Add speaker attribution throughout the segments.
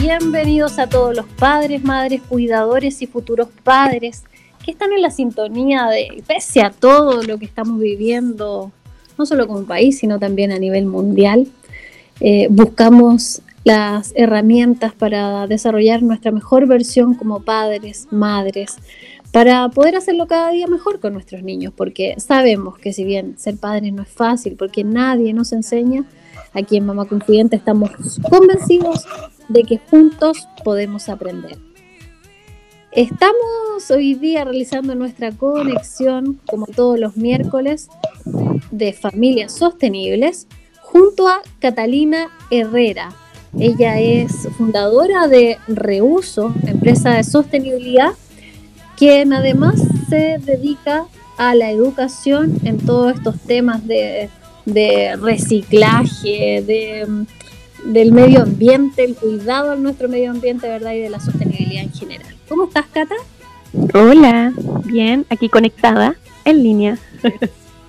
Speaker 1: Bienvenidos a todos los padres, madres, cuidadores y futuros padres que están en la sintonía de, pese a todo lo que estamos viviendo, no solo como país, sino también a nivel mundial, eh, buscamos las herramientas para desarrollar nuestra mejor versión como padres, madres, para poder hacerlo cada día mejor con nuestros niños, porque sabemos que si bien ser padres no es fácil, porque nadie nos enseña, aquí en Mamá Confidente estamos convencidos de que juntos podemos aprender. Estamos hoy día realizando nuestra conexión, como todos los miércoles, de familias sostenibles, junto a Catalina Herrera. Ella es fundadora de Reuso, empresa de sostenibilidad, quien además se dedica a la educación en todos estos temas de, de reciclaje, de del medio ambiente, el cuidado de nuestro medio ambiente, ¿verdad? Y de la sostenibilidad en general. ¿Cómo estás, Cata?
Speaker 2: Hola, bien, aquí conectada, en línea.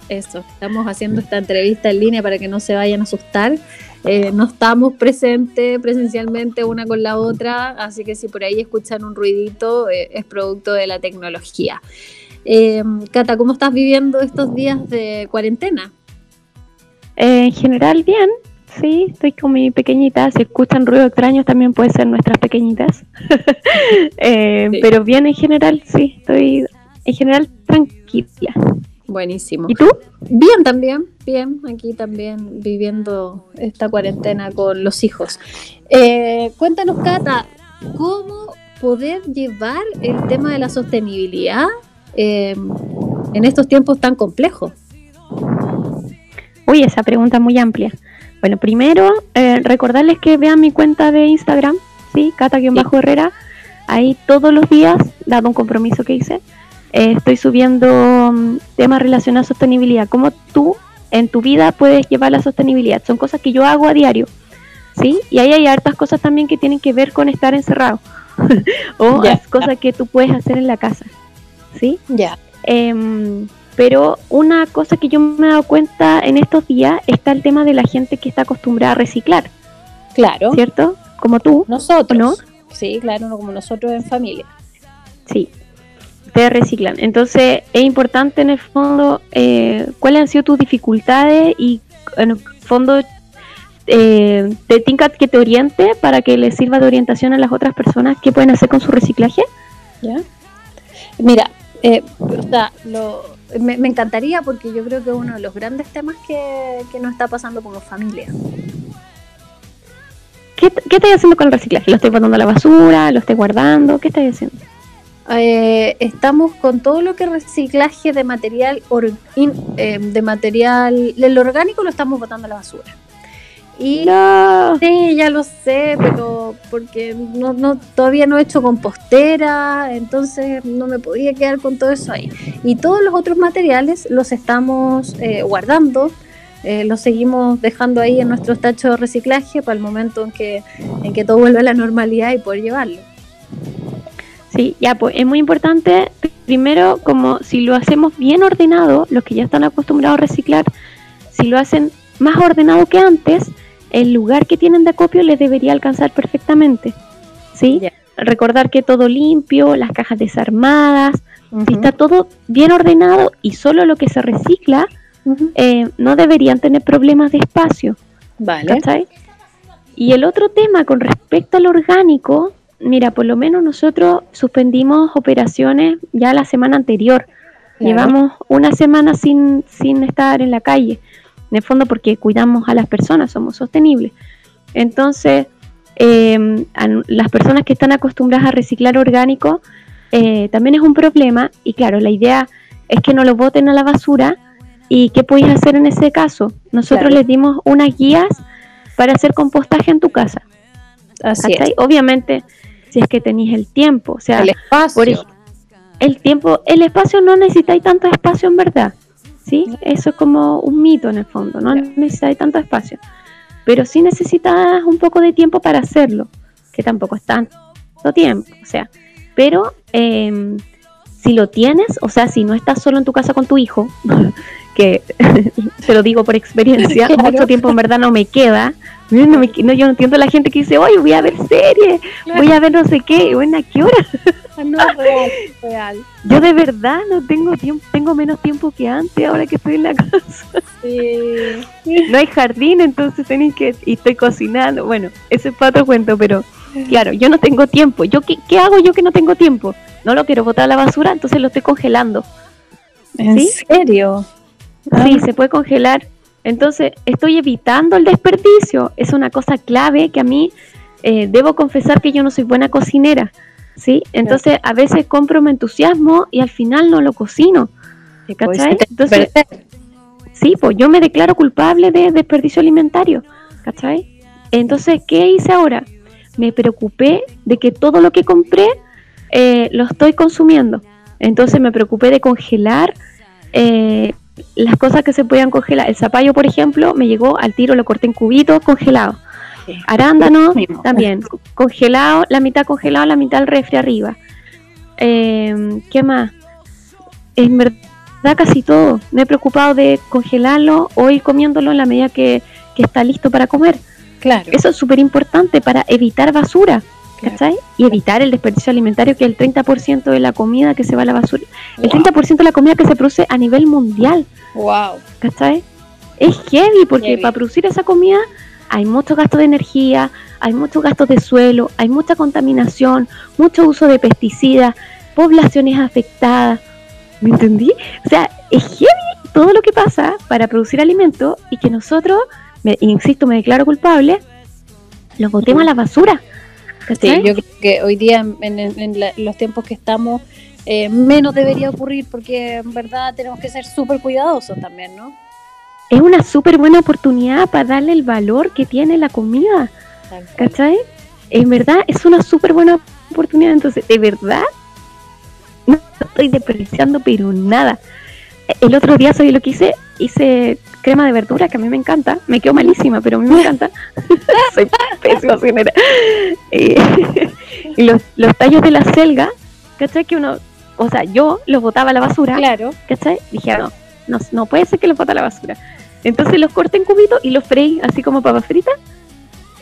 Speaker 1: Eso, estamos haciendo esta entrevista en línea para que no se vayan a asustar. Eh, no estamos presentes presencialmente una con la otra, así que si por ahí escuchan un ruidito, eh, es producto de la tecnología. Eh, Cata, ¿cómo estás viviendo estos días de cuarentena?
Speaker 2: en general, bien, Sí, estoy con mi pequeñita. Si escuchan ruidos extraños, también puede ser nuestras pequeñitas. Eh, pero bien en general, sí, estoy en general tranquila.
Speaker 1: Buenísimo.
Speaker 2: ¿Y tú?
Speaker 1: Bien también, bien. Aquí también viviendo esta cuarentena con los hijos. Eh, cuéntanos, Cata, ¿cómo poder llevar el tema de la sostenibilidad eh, en estos tiempos tan complejos?
Speaker 2: Uy, esa pregunta es muy amplia. Bueno, primero, eh, recordarles que vean mi cuenta de Instagram, ¿sí? Cata-Herrera. Ahí todos los días, dado un compromiso que hice, eh, estoy subiendo mm, temas relacionados a sostenibilidad. Cómo tú en tu vida puedes llevar la sostenibilidad. Son cosas que yo hago a diario, ¿sí? Y ahí hay hartas cosas también que tienen que ver con estar encerrado. o cosas que tú puedes hacer en la casa, ¿sí?
Speaker 1: Ya.
Speaker 2: Em, pero una cosa que yo me he dado cuenta en estos días está el tema de la gente que está acostumbrada a reciclar.
Speaker 1: Claro.
Speaker 2: ¿Cierto? Como tú.
Speaker 1: Nosotros. ¿no? Sí, claro, no como nosotros en familia.
Speaker 2: Sí. Ustedes reciclan. Entonces es importante en el fondo eh, cuáles han sido tus dificultades y en el fondo eh, te tinca que te oriente para que les sirva de orientación a las otras personas qué pueden hacer con su reciclaje.
Speaker 1: ¿Ya? Mira, eh, o sea, lo, me, encantaría porque yo creo que es uno de los grandes temas que, que nos está pasando como familia.
Speaker 2: ¿Qué, ¿Qué estáis haciendo con el reciclaje? ¿Lo estoy botando a la basura? ¿Lo estoy guardando? ¿Qué estáis haciendo?
Speaker 1: Eh, estamos con todo lo que reciclaje de material, eh, de material, el orgánico lo estamos botando a la basura. Y sí, ya lo sé, pero porque no, no, todavía no he hecho compostera, entonces no me podía quedar con todo eso ahí. Y todos los otros materiales los estamos eh, guardando, eh, los seguimos dejando ahí en nuestros tachos de reciclaje para el momento en que, en que todo vuelva a la normalidad y poder llevarlo.
Speaker 2: Sí, ya, pues es muy importante, primero, como si lo hacemos bien ordenado, los que ya están acostumbrados a reciclar, si lo hacen más ordenado que antes, el lugar que tienen de acopio les debería alcanzar perfectamente. ¿Sí? Recordar que todo limpio, las cajas desarmadas, si está todo bien ordenado y solo lo que se recicla, eh, no deberían tener problemas de espacio.
Speaker 1: Vale.
Speaker 2: Y el otro tema con respecto al orgánico, mira, por lo menos nosotros suspendimos operaciones ya la semana anterior. Llevamos una semana sin, sin estar en la calle en el fondo porque cuidamos a las personas, somos sostenibles. Entonces, em, las personas que están acostumbradas a reciclar orgánico eh, también es un problema y claro, la idea es que no lo boten a la basura y qué podéis hacer en ese caso. Nosotros les dimos unas guías para hacer compostaje en tu casa.
Speaker 1: Así
Speaker 2: Obviamente si es que tenéis el tiempo. O sea,
Speaker 1: El espacio.
Speaker 2: por el tiempo, el espacio no necesitáis tanto espacio en verdad. ¿Sí? Eso es como un mito en el fondo, no necesitáis tanto espacio. Pero sí necesitas un poco de tiempo para hacerlo, que tampoco es tanto tiempo. O sea, pero em, si lo tienes, o sea, si no estás solo en tu casa con tu hijo, que te lo digo por experiencia,
Speaker 1: Claro.
Speaker 2: mucho tiempo en verdad no me queda. No me no, yo no entiendo la gente que dice, oye, voy a ver series, voy a ver no sé qué, bueno, ¿a qué hora?
Speaker 1: No es real, real.
Speaker 2: Yo de verdad no tengo tiempo, tengo menos tiempo que antes ahora que estoy en la casa.
Speaker 1: Sí.
Speaker 2: No hay jardín, entonces tenéis que, y estoy cocinando. Bueno, ese es para otro cuento, pero claro, yo no tengo tiempo. Yo qué, qué hago yo que no tengo tiempo? No lo quiero botar a la basura, entonces lo estoy congelando.
Speaker 1: ¿En
Speaker 2: ¿Sí?
Speaker 1: serio?
Speaker 2: Sí, se puede congelar. Entonces, estoy evitando el desperdicio. Es una cosa clave que a mí eh, debo confesar que yo no soy buena cocinera. ¿Sí? Entonces, a veces compro mi entusiasmo y al final no lo cocino.
Speaker 1: Pues,
Speaker 2: ¿Cachai? Entonces-. Sí, pues yo me declaro culpable de desperdicio alimentario. ¿Cachai? Entonces, ¿qué hice ahora? Me preocupé de que todo lo que compré eh, lo estoy consumiendo. Entonces me preocupé de congelar eh, las cosas que se podían congelar. El zapallo, por ejemplo, me llegó al tiro, lo corté en cubitos, congelado.
Speaker 1: Sí.
Speaker 2: Arándano, también, congelado, la mitad congelado, la mitad al refri arriba. Eh, ¿Qué más? En verdad casi todo. Me he preocupado de congelarlo o ir comiéndolo en la medida que, que está listo para comer.
Speaker 1: Claro.
Speaker 2: Eso es súper importante para evitar basura. ¿Cachai? Y evitar el desperdicio alimentario, que es el 30% de la comida que se va a la basura. El
Speaker 1: Wow.
Speaker 2: 30% de la comida que se produce a nivel mundial,
Speaker 1: Wow.
Speaker 2: ¿cachai? Es heavy porque
Speaker 1: Heavy.
Speaker 2: para producir esa comida hay mucho gasto de energía, hay muchos gastos de suelo, hay mucha contaminación, mucho uso de pesticidas, poblaciones afectadas. ¿Me entendí? O sea, es heavy todo lo que pasa para producir alimentos y que nosotros, me, insisto, me declaro culpable, lo botemos a la basura.
Speaker 1: Sí, yo creo que hoy día, en, en- en la- los tiempos que estamos, eh, menos debería ocurrir porque en verdad tenemos que ser súper cuidadosos también, ¿no?
Speaker 2: Es una súper buena oportunidad para darle el valor que tiene la comida. ¿Cachai? En verdad es una súper buena oportunidad. Entonces, de verdad, no estoy desperdiciando, pero nada. El otro día, ¿sabes lo que hice? Hice crema de verdura, que a mí me encanta. Me quedó malísima, pero a mí me encanta. Soy pésima cocinera. Eh, y los, los tallos de la selga, ¿cachai? Que uno, o sea, yo los botaba a la basura.
Speaker 1: Claro.
Speaker 2: ¿cachai? Dije, "Ah, no, no, no puede ser que los bote a la basura. Entonces los corté en cubitos y los freí así como papas fritas.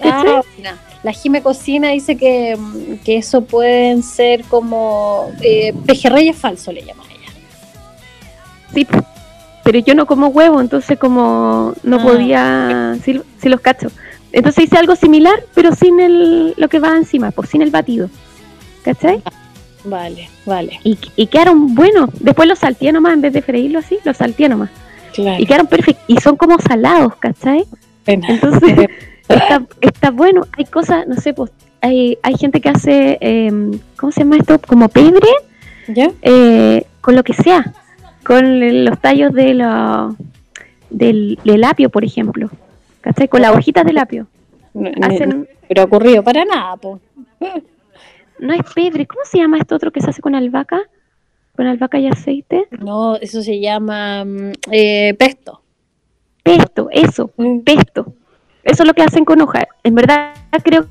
Speaker 2: ¿Cachai?
Speaker 1: Ah, la Jime Cocina dice que, que eso pueden ser como eh, pejerreyes falsos, le llaman ella.
Speaker 2: Sí, p- pero yo no como huevo, entonces como no
Speaker 1: Ah.
Speaker 2: podía, sí, sí los cacho. Entonces hice algo similar, pero sin el, lo que va encima, pues sin el batido. ¿Cachai?
Speaker 1: Vale, vale.
Speaker 2: Y, y quedaron buenos. Después los salteé nomás, en vez de freírlo así, los salteé nomás.
Speaker 1: Claro.
Speaker 2: Y quedaron perfectos. Y son como salados, ¿cachai? Entonces, está, está bueno. Hay cosas, no sé, pues hay, hay gente que hace, em, ¿cómo se llama esto? Como pebre
Speaker 1: ¿Ya?
Speaker 2: eh, con lo que sea. Con los tallos de la, del, del apio, por ejemplo. ¿Cachai? Con las hojitas del apio.
Speaker 1: No,
Speaker 2: Hacen,
Speaker 1: pero ha ocurrido para nada, po.
Speaker 2: no es pebre, ¿cómo se llama esto otro que se hace con albahaca? Con albahaca y aceite.
Speaker 1: No, eso se llama mm, eh, pesto.
Speaker 2: Pesto, eso, pesto. Eso es lo que hacen con hoja. En verdad creo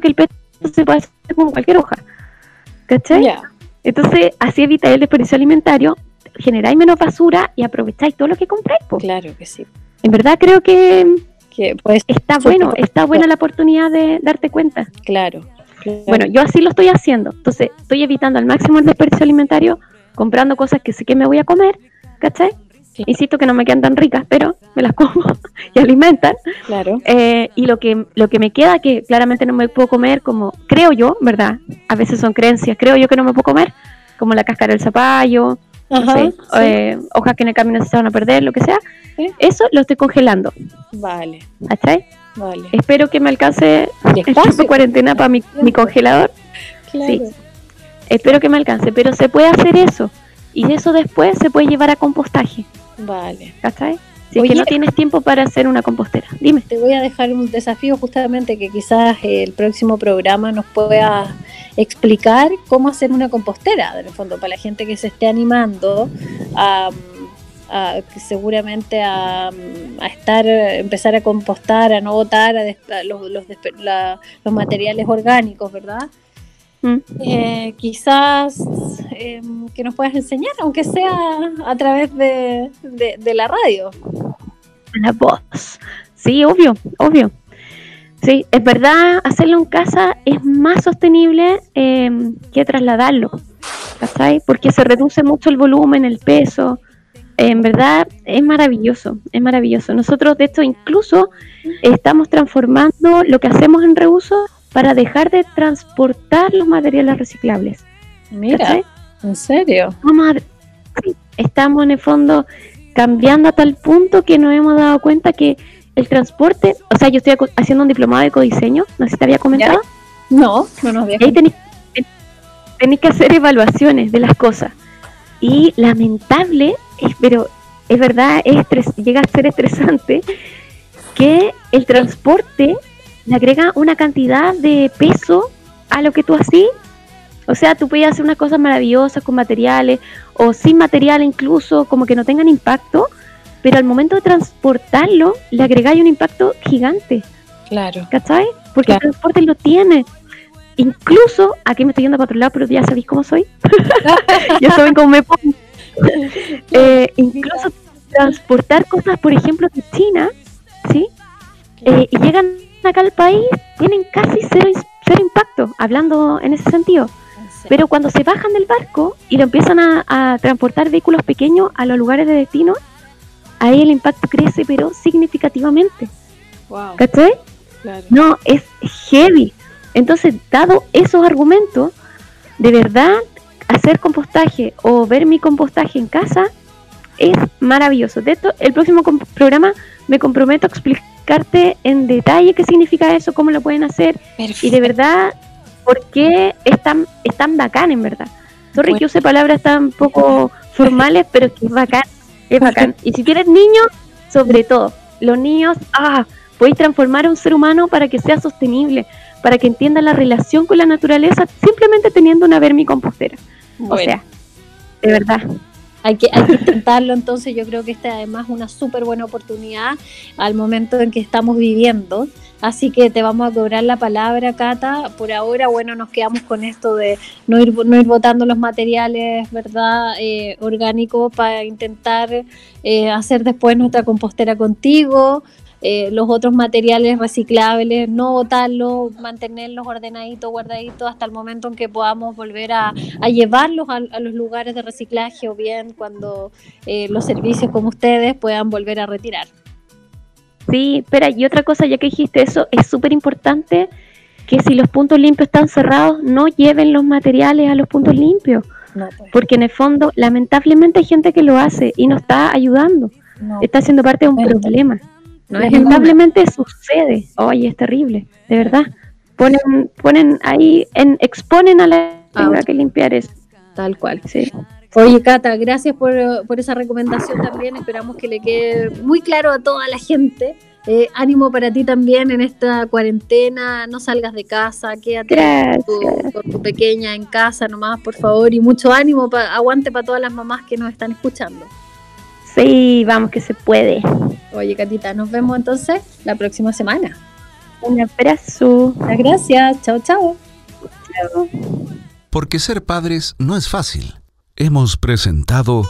Speaker 2: que el pesto se puede hacer con cualquier hoja. ¿Cachai?
Speaker 1: Ya.
Speaker 2: Entonces, así evitáis el desperdicio alimentario, generáis menos basura y aprovecháis todo lo que compráis. po.
Speaker 1: Claro que sí.
Speaker 2: En verdad creo que
Speaker 1: Que pues,
Speaker 2: está bueno, está buena la oportunidad de darte cuenta.
Speaker 1: claro. claro.
Speaker 2: Bueno, yo así lo estoy haciendo. Entonces, estoy evitando al máximo el desperdicio alimentario, comprando cosas que sé que me voy a comer, ¿cachai?
Speaker 1: Sí.
Speaker 2: Insisto que no me quedan tan ricas, pero me las como y alimentan.
Speaker 1: claro.
Speaker 2: Eh, y lo que, lo que me queda, que claramente no me puedo comer, como creo yo, ¿verdad? A veces son creencias, creo yo que no me puedo comer, como la cáscara del zapallo, no
Speaker 1: Ajá,
Speaker 2: sé,
Speaker 1: sí.
Speaker 2: eh, hojas que en el camino se van a perder, lo que sea.
Speaker 1: Sí.
Speaker 2: Eso lo estoy congelando,
Speaker 1: Vale,
Speaker 2: ¿cachai?
Speaker 1: vale.
Speaker 2: Espero que me alcance el tiempo
Speaker 1: Despacio.
Speaker 2: de cuarentena para mi, mi congelador.
Speaker 1: Claro.
Speaker 2: sí. Espero que me alcance, pero se puede hacer eso. Y eso después se puede llevar a compostaje,
Speaker 1: Vale.
Speaker 2: ¿cachai? Si es que no tienes tiempo para hacer una compostera, dime.
Speaker 1: Te voy a dejar un desafío justamente que quizás el próximo programa nos pueda explicar cómo hacer una compostera, en el fondo, para la gente que se esté animando a, seguramente a, estar, empezar a compostar, a no botar a los, los materiales orgánicos, ¿verdad? Mm. Eh, quizás em, que nos puedas enseñar, aunque sea a través de, la radio.
Speaker 2: La voz. Sí, obvio, obvio. Sí, es verdad, hacerlo en casa es más sostenible em, que trasladarlo, Porque se reduce mucho el volumen, el peso. En verdad es maravilloso, es maravilloso. Nosotros de esto incluso estamos transformando lo que hacemos en reuso para dejar de transportar los materiales reciclables.
Speaker 1: Mira, ¿en serio?
Speaker 2: estamos en el fondo cambiando a tal punto que nos hemos dado cuenta que el transporte, o sea, yo estoy haciendo un diplomado de ecodiseño, no sé si te había comentado.
Speaker 1: No, no nos había
Speaker 2: Ahí tenéis que hacer evaluaciones de las cosas. Y lamentable, pero es verdad, es llega a ser estresante que el transporte le agrega una cantidad de peso a lo que tú haces. O sea, tú puedes hacer unas cosas maravillosas con materiales o sin material incluso, como que no tengan impacto, pero al momento de transportarlo le agregáis un impacto gigante.
Speaker 1: Claro.
Speaker 2: ¿Cachai? Porque el transporte lo tiene. Incluso, aquí me estoy yendo para otro lado, pero ya sabéis cómo soy. ya saben cómo me pongo. Eh, incluso transportar cosas, por ejemplo, de China, ¿sí? Eh, y llegan acá al país tienen casi cero, cero impacto, hablando en ese sentido. Pero cuando se bajan del barco y lo empiezan a, transportar vehículos pequeños a los lugares de destino, ahí el impacto crece, pero significativamente.
Speaker 1: Wow.
Speaker 2: ¿Cachai? No, es heavy. Entonces, dado esos argumentos, de verdad, hacer compostaje o ver mi compostaje en casa es maravilloso. De hecho, el próximo programa me comprometo a explicar en detalle qué significa eso, cómo lo pueden hacer y de verdad por qué es tan, es tan bacán en verdad. Sorry que use palabras tan poco formales, pero es que es bacán, es bacán. Y si tienes niños, sobre todo, los niños, ah, podéis transformar a un ser humano para que sea sostenible, para que entienda la relación con la naturaleza, simplemente teniendo una vermicompostera. O sea, de verdad.
Speaker 1: Hay que, hay que intentarlo, entonces yo creo que esta además una súper buena oportunidad al momento en que estamos viviendo. Así que te vamos a cobrar la palabra, Cata. Por ahora, bueno, nos quedamos con esto de no ir, no ir botando los materiales, ¿verdad? Eh, orgánicos para intentar eh, hacer después nuestra compostera contigo. Eh, los otros materiales reciclables, no botarlos, mantenerlos ordenaditos, guardaditos hasta el momento en que podamos volver a, llevarlos a, los lugares de reciclaje o bien cuando eh, los servicios como ustedes puedan volver a retirar.
Speaker 2: Sí, espera, y otra cosa, ya que dijiste eso, es súper importante que si los puntos limpios están cerrados, no lleven los materiales a los puntos limpios. Pues. Porque en el fondo, lamentablemente hay gente que lo hace y no está ayudando. Está siendo parte de un problema. Lamentablemente sucede. Oye, es terrible, de verdad. Ponen, ponen ahí, en, exponen a la ah, que limpiar eso.
Speaker 1: Tal cual. Sí. Oye, Cata, gracias por, esa recomendación también. Esperamos que le quede muy claro a toda la gente. Eh, ánimo para ti también en esta cuarentena. No salgas de casa, quédate con tu, pequeña en casa nomás, por favor. Y mucho ánimo, aguante para todas las mamás que nos están escuchando.
Speaker 2: Sí, vamos que se puede.
Speaker 1: Oye, Catita, nos vemos entonces la próxima semana.
Speaker 2: Un abrazo.
Speaker 1: Muchas gracias. Chao, chao. Chao.
Speaker 3: Porque ser padres no es fácil. Hemos presentado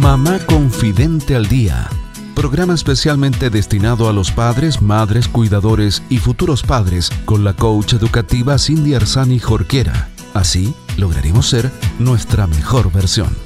Speaker 3: Mamá Confidente al Día. Programa especialmente destinado a los padres, madres, cuidadores y futuros padres con la coach educativa Cindy Arzani Jorquera. Así lograremos ser nuestra mejor versión.